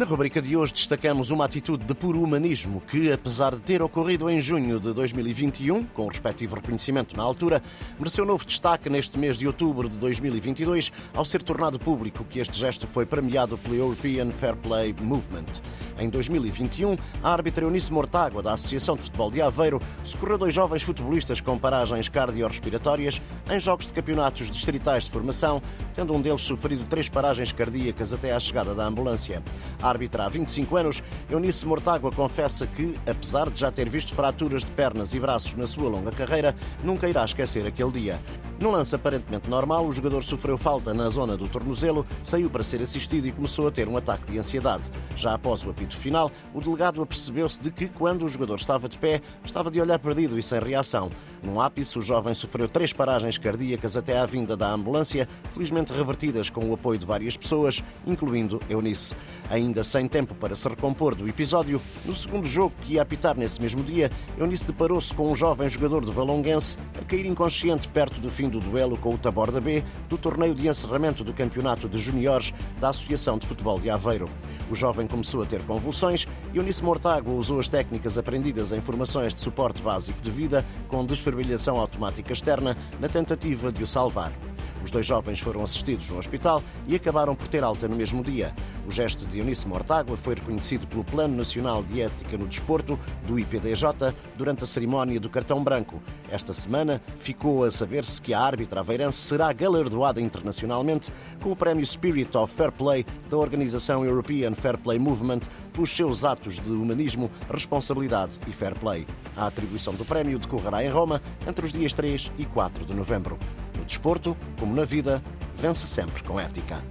Na rubrica de hoje destacamos uma atitude de puro humanismo que, apesar de ter ocorrido em junho de 2021, com o respectivo reconhecimento na altura, mereceu novo destaque neste mês de outubro de 2022, ao ser tornado público que este gesto foi premiado pelo European Fair Play Movement. Em 2021, a árbitra Eunice Mortágua, da Associação de Futebol de Aveiro, socorreu dois jovens futebolistas com paragens cardiorrespiratórias em jogos de campeonatos distritais de formação, tendo um deles sofrido três paragens cardíacas até à chegada da ambulância. A árbitra há 25 anos, Eunice Mortágua confessa que, apesar de já ter visto fraturas de pernas e braços na sua longa carreira, nunca irá esquecer aquele dia. Num lance aparentemente normal, o jogador sofreu falta na zona do tornozelo, saiu para ser assistido e começou a ter um ataque de ansiedade. Já após o apito final, o delegado apercebeu-se de que, quando o jogador estava de pé, estava de olhar perdido e sem reação. Num ápice, o jovem sofreu três paragens cardíacas até à vinda da ambulância, felizmente revertidas com o apoio de várias pessoas, incluindo Eunice. Ainda sem tempo para se recompor do episódio, no segundo jogo que ia apitar nesse mesmo dia, Eunice deparou-se com um jovem jogador do Valonguense a cair inconsciente perto do fim do duelo com o Taborda B do torneio de encerramento do Campeonato de Juniores da Associação de Futebol de Aveiro. O jovem começou a ter convulsões e Eunice Mortágua usou as técnicas aprendidas em formações de suporte básico de vida com desfibrilação automática externa na tentativa de o salvar. Os dois jovens foram assistidos no hospital e acabaram por ter alta no mesmo dia. O gesto de Eunice Mortágua foi reconhecido pelo Plano Nacional de Ética no Desporto, do IPDJ, durante a cerimónia do cartão branco. Esta semana ficou a saber-se que a árbitra aveirense será galardoada internacionalmente com o prémio Spirit of Fair Play da organização European Fair Play Movement pelos seus atos de humanismo, responsabilidade e fair play. A atribuição do prémio decorrerá em Roma entre os dias 3 e 4 de novembro. Desporto, como na vida, vence sempre com ética.